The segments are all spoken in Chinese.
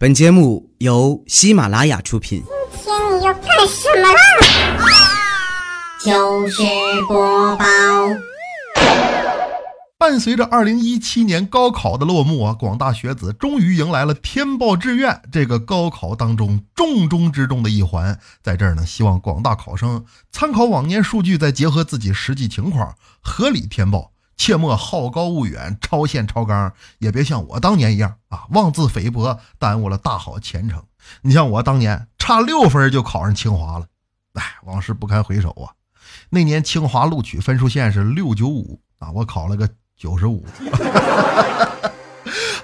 本节目由喜马拉雅出品。今天你要干什么啦？糗事播报。伴随着二零一七年高考的落幕啊，广大学子终于迎来了填报志愿这个高考当中重中之重的一环。在这儿呢，希望广大考生参考往年数据，再结合自己实际情况，合理填报，切莫好高骛远、超限超纲，也别像我当年一样啊妄自菲薄，耽误了大好前程。你像我当年差六分就考上清华了，哎，往事不堪回首啊。那年清华录取分数线是六九五啊，我考了个。九十五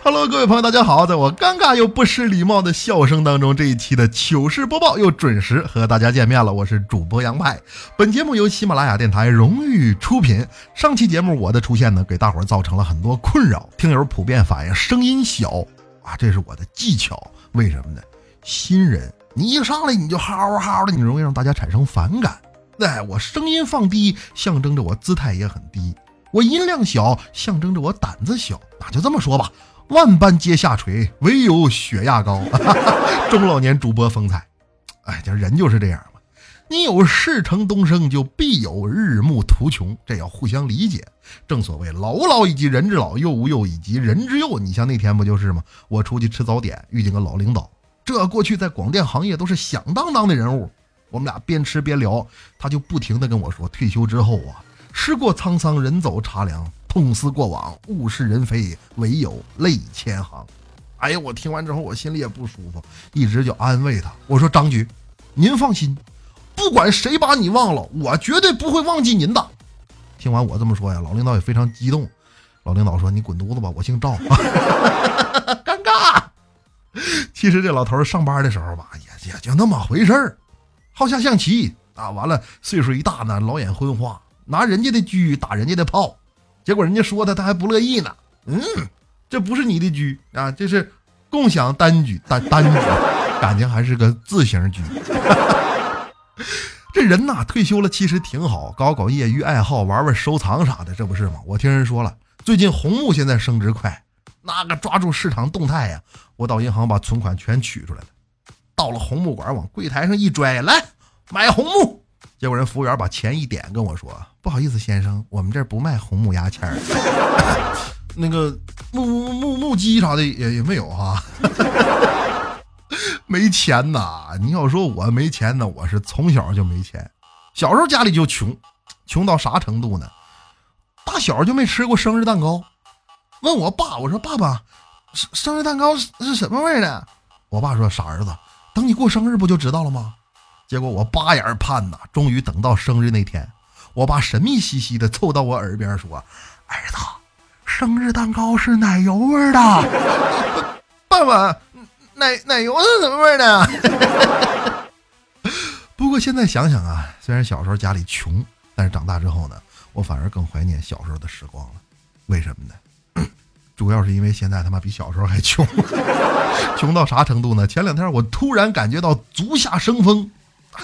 ，Hello，各位朋友，大家好！在我尴尬又不失礼貌的笑声当中，这一期的糗事播报又准时和大家见面了。我是主播杨派，本节目由喜马拉雅电台荣誉出品。上期节目我的出现呢，给大伙儿造成了很多困扰，听友普遍反映声音小啊，这是我的技巧。为什么呢？新人你一上来你就嚎嚎的，你容易让大家产生反感。哎，我声音放低，象征着我姿态也很低。我音量小，象征着我胆子小，那就这么说吧。万般皆下垂，唯有血压高。中老年主播风采，哎，这人就是这样嘛。你有事成东升，就必有日暮途穷，这要互相理解。正所谓老吾老以及人之老，幼吾幼以及人之幼。你像那天不就是吗？我出去吃早点，遇见个老领导，这过去在广电行业都是响当当的人物。我们俩边吃边聊，他就不停的跟我说，退休之后啊。事过沧桑，人走茶凉。痛思过往，物是人非，唯有泪千行。哎呀，我听完之后，我心里也不舒服，一直就安慰他。我说：“张局，您放心，不管谁把你忘了，我绝对不会忘记您的。”听完我这么说呀，老领导也非常激动。老领导说：“你滚犊子吧，我姓赵。”尴尬。其实这老头上班的时候吧，也也就那么回事儿，好下象棋啊。完了，岁数一大呢，老眼昏花。拿人家的车打人家的炮，结果人家说他，他还不乐意呢。嗯，这不是你的车啊，这是共享单居单单居，感情还是个自行车。这人呐，退休了其实挺好，搞搞业余爱好，玩玩收藏啥的，这不是吗？我听人说了，最近红木现在升值快，那个抓住市场动态呀，我到银行把存款全取出来了，到了红木馆往柜台上一拽，来买红木。结果人服务员把钱一点，跟我说：“不好意思，先生，我们这儿不卖红木牙签儿，那个木木木木鸡啥的也也没有哈，没钱呐！你要说我没钱呢，我是从小就没钱，小时候家里就穷，穷到啥程度呢？大小就没吃过生日蛋糕。问我爸，我说爸爸，生生日蛋糕是是什么味儿的？我爸说傻儿子，等你过生日不就知道了吗？”结果我八眼盼呐，终于等到生日那天，我爸神秘兮兮的凑到我耳边说：“儿子，生日蛋糕是奶油味的。”爸爸，奶奶油是什么味的？不过现在想想啊，虽然小时候家里穷，但是长大之后呢，我反而更怀念小时候的时光了。为什么呢？主要是因为现在他妈比小时候还穷，穷到啥程度呢？前两天我突然感觉到足下生风。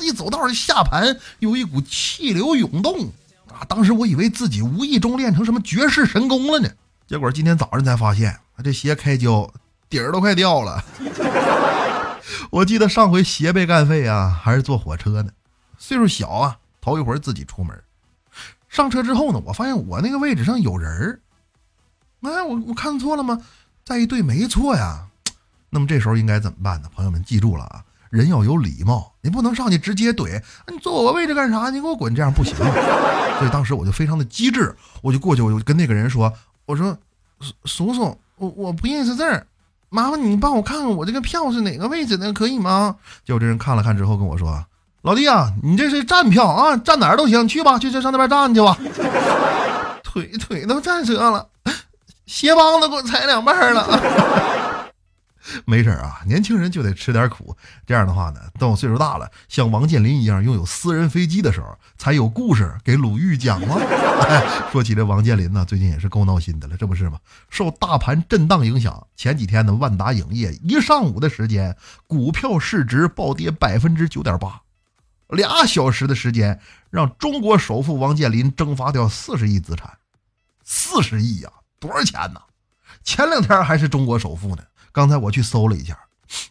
一走道这下盘有一股气流涌动啊！当时我以为自己无意中练成什么绝世神功了呢，结果今天早上才发现，这鞋开胶底儿都快掉了。我记得上回鞋被干废啊，还是坐火车呢，岁数小啊，头一回自己出门。上车之后呢，我发现我那个位置上有人儿。哎，我我看错了吗？再一对，没错呀。那么这时候应该怎么办呢？朋友们记住了啊！人要有礼貌，你不能上去直接怼。你坐我位置干啥？你给我滚！这样不行。所以当时我就非常的机智，我就过去，我就跟那个人说：“我说，叔叔，我我不认识字儿，麻烦你帮我看看我这个票是哪个位置的，可以吗？”结果这人看了看之后跟我说：“老弟啊，你这是站票啊，站哪儿都行，去吧，去上那边站去吧。”腿腿都站折了，鞋帮子给我踩两半了。没事啊，年轻人就得吃点苦。这样的话呢，等我岁数大了，像王健林一样拥有私人飞机的时候，才有故事给鲁豫讲吗？说起这王健林呢，最近也是够闹心的了，这不是吗？受大盘震荡影响，前几天呢，万达影业一上午的时间，股票市值暴跌百分之九点八，俩小时的时间，让中国首富王健林蒸发掉四十亿资产，四十亿呀，多少钱呢？前两天还是中国首富呢。刚才我去搜了一下，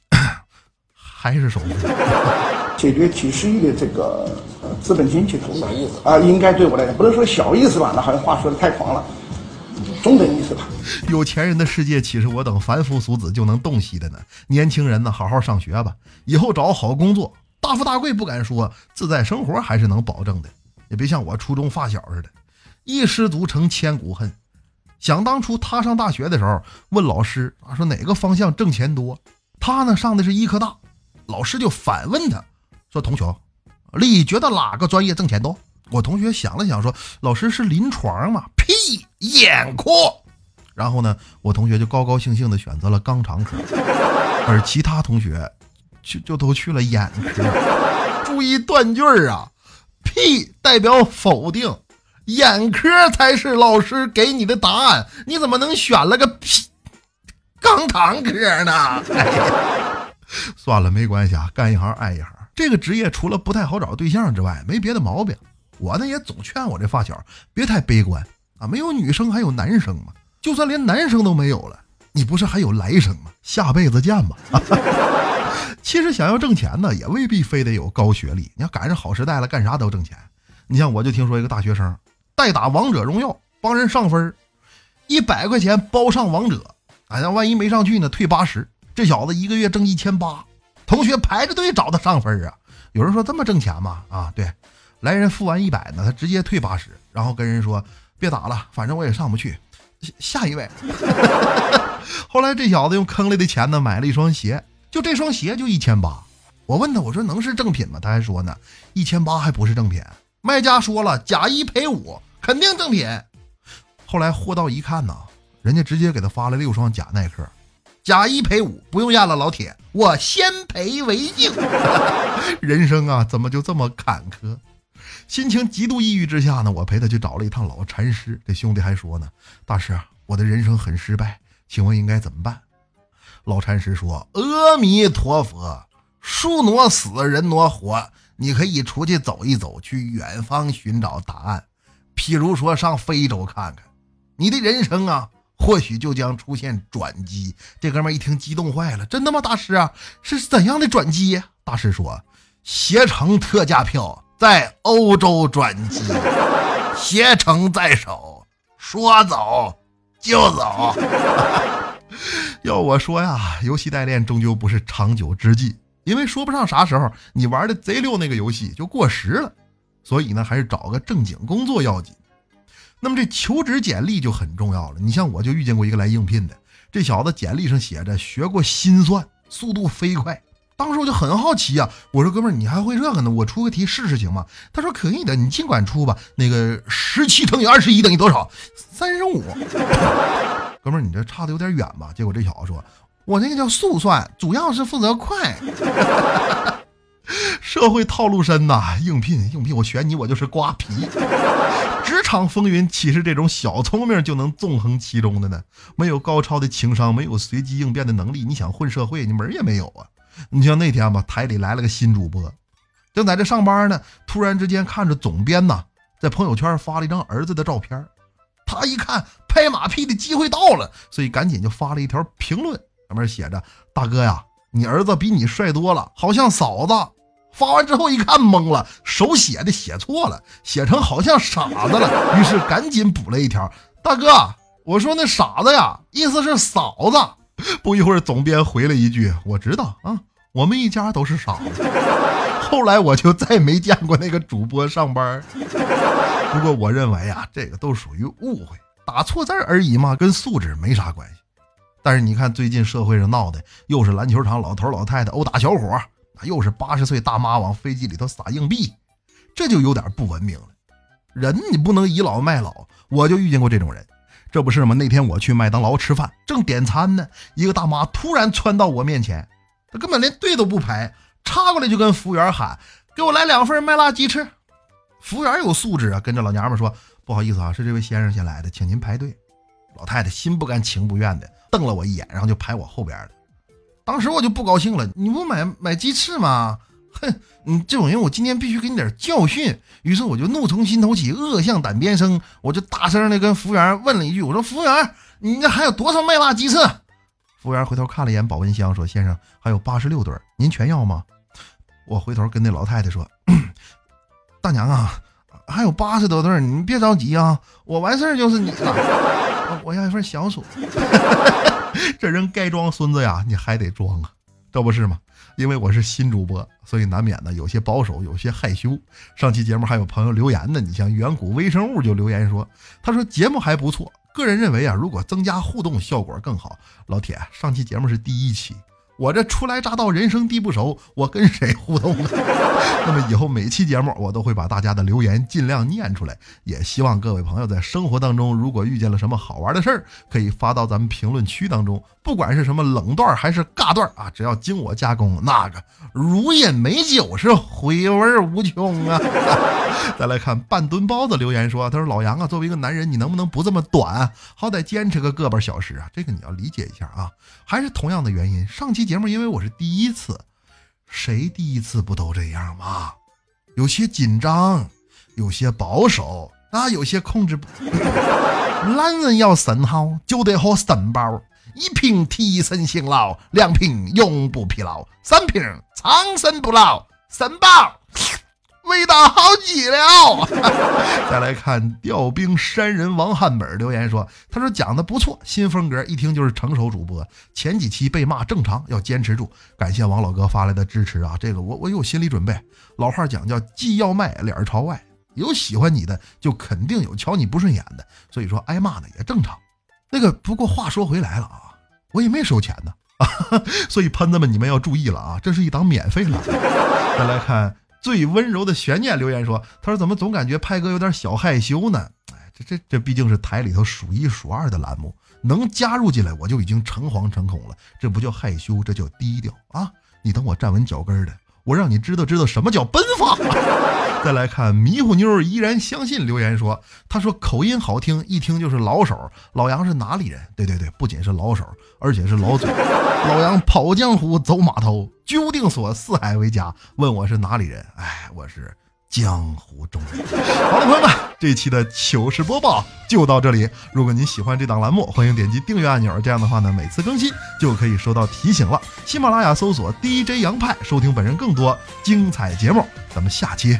还是首富。解决几十亿的这个呃资本金去投小意思啊，应该对我来讲不能说小意思吧，那好像话说的太狂了，中等意思吧。有钱人的世界岂是我等凡夫俗子就能洞悉的呢？年轻人呢，好好上学吧，以后找好工作，大富大贵不敢说，自在生活还是能保证的。也别像我初中发小似的，一失足成千古恨。想当初他上大学的时候，问老师啊说哪个方向挣钱多，他呢上的是医科大，老师就反问他说：“同学，你觉得哪个专业挣钱多？”我同学想了想说：“老师是临床嘛？屁，眼科。”然后呢，我同学就高高兴兴的选择了肛肠科，而其他同学就就都去了眼科。注意断句儿啊，屁代表否定。眼科才是老师给你的答案，你怎么能选了个屁肛肠科呢？算了，没关系啊，干一行爱一行。这个职业除了不太好找对象之外，没别的毛病。我呢也总劝我这发小别太悲观啊，没有女生还有男生嘛。就算连男生都没有了，你不是还有来生吗？下辈子见吧。其实想要挣钱呢，也未必非得有高学历。你要赶上好时代了，干啥都挣钱。你像我就听说一个大学生。代打王者荣耀帮人上分，一百块钱包上王者，哎，那万一没上去呢？退八十。这小子一个月挣一千八，同学排着队找他上分啊。有人说这么挣钱吗？啊，对，来人付完一百呢，他直接退八十，然后跟人说别打了，反正我也上不去，下一位。后来这小子用坑里的钱呢买了一双鞋，就这双鞋就一千八。我问他，我说能是正品吗？他还说呢，一千八还不是正品。卖家说了，假一赔五。肯定正品。后来货到一看呢，人家直接给他发了六双假耐克，假一赔五，不用验了，老铁，我先赔为敬。人生啊，怎么就这么坎坷？心情极度抑郁之下呢，我陪他去找了一趟老禅师。这兄弟还说呢，大师，我的人生很失败，请问应该怎么办？老禅师说：“阿弥陀佛，树挪死，人挪活，你可以出去走一走，去远方寻找答案。”譬如说上非洲看看，你的人生啊，或许就将出现转机。这哥们一听激动坏了，真的吗？大师啊，是怎样的转机？大师说，携程特价票在欧洲转机，携程在手，说走就走。要我说呀，游戏代练终究不是长久之计，因为说不上啥时候你玩的贼溜那个游戏就过时了。所以呢，还是找个正经工作要紧。那么这求职简历就很重要了。你像我就遇见过一个来应聘的，这小子简历上写着学过心算，速度飞快。当时我就很好奇啊，我说哥们儿，你还会这个呢？我出个题试试行吗？他说可以的，你尽管出吧。那个十七乘以二十一等于多少？三十五。哥们儿，你这差的有点远吧？结果这小子说，我那个叫速算，主要是负责快。社会套路深呐，应聘应聘，我选你，我就是瓜皮。职场风云岂是这种小聪明就能纵横其中的呢？没有高超的情商，没有随机应变的能力，你想混社会，你门也没有啊！你像那天吧，台里来了个新主播，正在这上班呢，突然之间看着总编呐在朋友圈发了一张儿子的照片，他一看拍马屁的机会到了，所以赶紧就发了一条评论，上面写着：“大哥呀，你儿子比你帅多了，好像嫂子。”发完之后一看懵了，手写的写错了，写成好像傻子了，于是赶紧补了一条：“大哥，我说那傻子呀，意思是嫂子。”不一会儿，总编回了一句：“我知道啊，我们一家都是傻子。”后来我就再没见过那个主播上班。不过我认为啊，这个都属于误会，打错字而已嘛，跟素质没啥关系。但是你看最近社会上闹的，又是篮球场老头老太太殴打小伙。又是八十岁大妈往飞机里头撒硬币，这就有点不文明了。人你不能倚老卖老，我就遇见过这种人。这不是吗？那天我去麦当劳吃饭，正点餐呢，一个大妈突然窜到我面前，她根本连队都不排，插过来就跟服务员喊：“给我来两份麦辣鸡翅。”服务员有素质啊，跟着老娘们说：“不好意思啊，是这位先生先来的，请您排队。”老太太心不甘情不愿的瞪了我一眼，然后就排我后边了。当时我就不高兴了，你不买买鸡翅吗？哼，你这种人我今天必须给你点教训。于是我就怒从心头起，恶向胆边生，我就大声的跟服务员问了一句：“我说服务员，你那还有多少麦辣鸡翅？”服务员回头看了一眼保温箱，说：“先生，还有八十六对，您全要吗？”我回头跟那老太太说：“ 大娘啊，还有八十多对儿，你别着急啊，我完事儿就是你了。我要一份小薯。这人该装孙子呀，你还得装啊，这不是吗？因为我是新主播，所以难免呢有些保守，有些害羞。上期节目还有朋友留言呢，你像远古微生物就留言说，他说节目还不错，个人认为啊，如果增加互动效果更好。老铁，上期节目是第一期。我这初来乍到，人生地不熟，我跟谁互动啊？那么以后每期节目我都会把大家的留言尽量念出来，也希望各位朋友在生活当中，如果遇见了什么好玩的事儿，可以发到咱们评论区当中，不管是什么冷段还是尬段啊，只要经我加工，那个如饮美酒是回味无穷啊！再来看半吨包子留言说，他说老杨啊，作为一个男人，你能不能不这么短，好歹坚持个个把小时啊？这个你要理解一下啊，还是同样的原因，上期节目因为我是第一次，谁第一次不都这样吗？有些紧张，有些保守啊，有些控制不。男人要肾好，就得喝肾宝，一瓶提神醒脑，两瓶永不疲劳，三瓶长生不老，肾宝。味道好极了。再来看调兵山人王汉本留言说：“他说讲的不错，新风格一听就是成熟主播。前几期被骂正常，要坚持住。感谢王老哥发来的支持啊，这个我我有心理准备。老话讲叫既要卖脸朝外，有喜欢你的，就肯定有瞧你不顺眼的。所以说挨骂呢也正常。那个不过话说回来了啊，我也没收钱呢啊，所以喷子们你们要注意了啊，这是一档免费的。再来看。”最温柔的悬念留言说：“他说怎么总感觉派哥有点小害羞呢？哎，这这这毕竟是台里头数一数二的栏目，能加入进来我就已经诚惶诚恐了。这不叫害羞，这叫低调啊！你等我站稳脚跟的，我让你知道知道什么叫奔放。”再来看迷糊妞依然相信留言说：“他说口音好听，一听就是老手。老杨是哪里人？对对对，不仅是老手，而且是老嘴。老杨跑江湖走码头，居定所四海为家。问我是哪里人？哎，我是江湖中人。好了，朋友们，这期的糗事播报就到这里。如果您喜欢这档栏目，欢迎点击订阅按钮。这样的话呢，每次更新就可以收到提醒了。喜马拉雅搜索 DJ 杨派，收听本人更多精彩节目。咱们下期。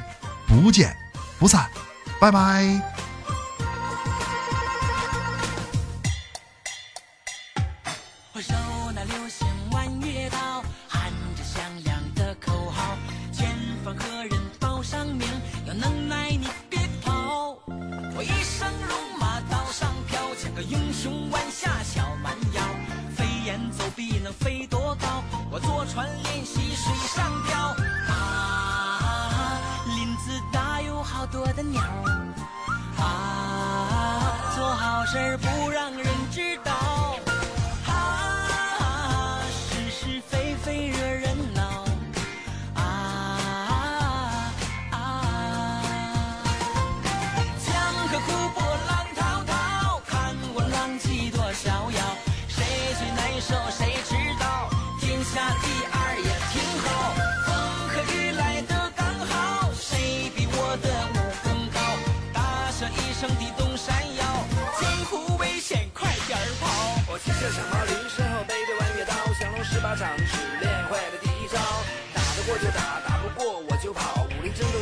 不见不散，拜拜。能耐你别跑。我一生戎马刀上飘，像个英雄弯下小蛮腰，飞檐走壁能飞多高？我坐船练习水上漂。啊，林子大有好多的鸟啊，做好事不让人知道啊，是是非非惹人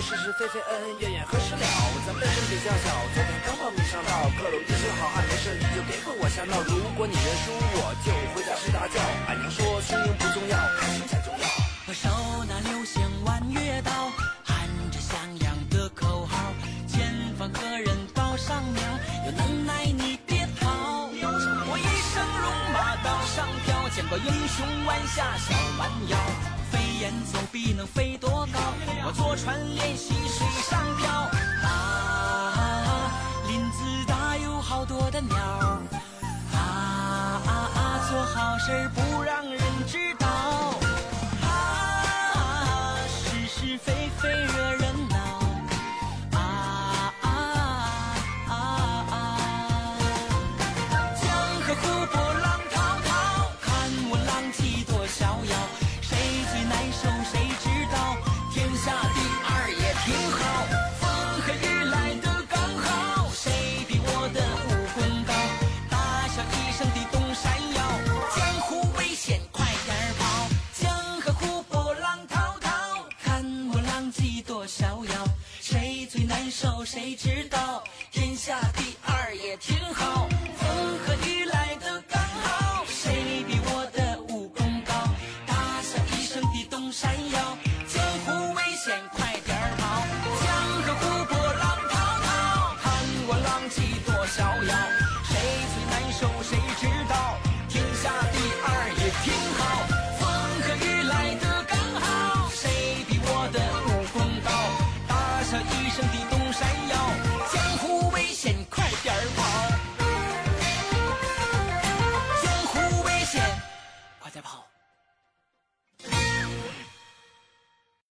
是是非非，恩恩怨怨，何时了？咱们身体较小，昨天刚报名上道。各路英雄好汉，没事你就别和我瞎闹。如果你认输，我就回家睡大觉。俺娘说，输赢不重要，开心才重要。我手拿流星弯月刀，喊着响亮的口号，前方何人？上苗，有能耐你别逃！我一生戎马刀上飘，见过英雄弯下小蛮腰，飞檐走壁能飞多高？我坐船练习水上漂啊！林子大有好多的鸟啊啊啊！做好事不